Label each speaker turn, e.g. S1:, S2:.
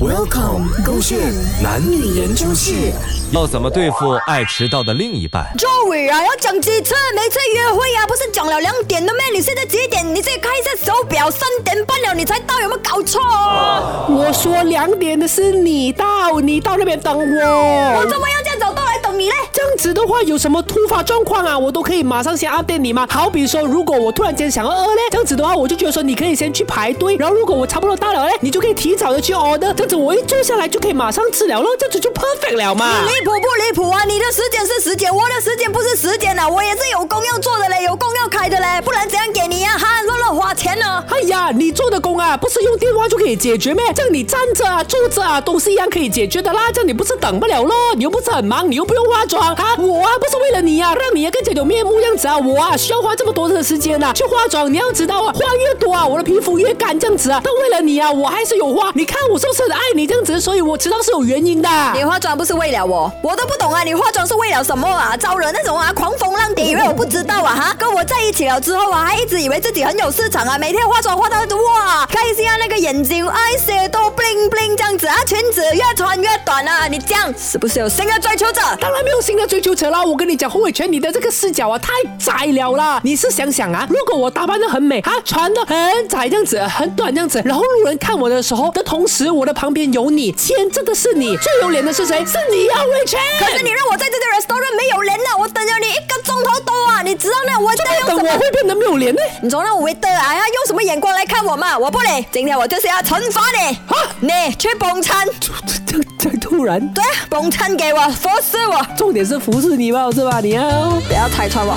S1: Welcome，勾线男女研究室。
S2: 要怎么对付爱迟到的另一半
S3: ？Joey 啊，要讲几次？每次约会啊，不是讲了两点的咩？你现在几点？你自己看一下手表，三点半了，你才到，有没有搞错？
S4: 我说两点的是你到，你到那边等我。
S3: 我怎么要这样早到来等你嘞？
S4: 这样子的话，有什么突发状况啊，我都可以马上先 update 你吗？好比说，如果我突然间想要饿嘞，这样子的话，我就觉得说你可以先去排队，然后如果我差不多到了嘞，你就可以提早的去 order，这样子我一坐下来就可以马上吃了咯，这样子就 perfect 了嘛。
S3: 离谱不离谱啊？你的时间是时间，我的时间不是时间啊！我也是有工要做的嘞，有工要开的嘞，不然怎样给你呀、哈，乱乱花钱呢？
S4: 哎呀，你做的工啊，不是用电话以解决咩？这样你站着啊、坐着啊，都是一样可以解决的啦。这你不是等不了咯？你又不是很忙，你又不用化妆啊。我啊，不是为了你啊，让你啊更加有面目样子啊。我啊，需要花这么多的时间啊去化妆。你要知道啊，花越多啊，我的皮肤越干这样子啊。但为了你啊，我还是有花。你看我是不是很爱你这样子？所以我知道是有原因的。
S3: 你化妆不是为了我，我都不懂啊！你化妆是为了什么啊？招惹那种啊狂风浪蝶，以为我不知道啊哈？跟我在一起了之后啊，还一直以为自己很有市场啊，每天化妆化到哇，看一下那个眼睛，eye shadow bling bling 这样子啊，裙子越穿越短啊，你这样是不是有新的追求者？
S4: 当然没有新的追求者啦！我跟你讲，侯伟全，你的这个视角啊太窄了啦！你是想想啊，如果我打扮的很美啊，穿的很窄这样子，很短这样子，然后路人看我的时候的同时，我的旁边有你，牵着的是你，最有脸的是谁？是你啊，伟全！
S3: 可是你让我在这个 restaurant 没有人了，我等着我？
S4: 会变得没有脸呢？
S3: 你从那 waiter 啊，要用什么眼光来看我嘛？我不理，今天我就是要惩罚你
S4: 啊
S3: 你去崩餐，
S4: 突然，
S3: 对啊，捧餐给我，服侍我，
S4: 重点是服侍你吧，是吧？你要。
S3: 不要拆穿我。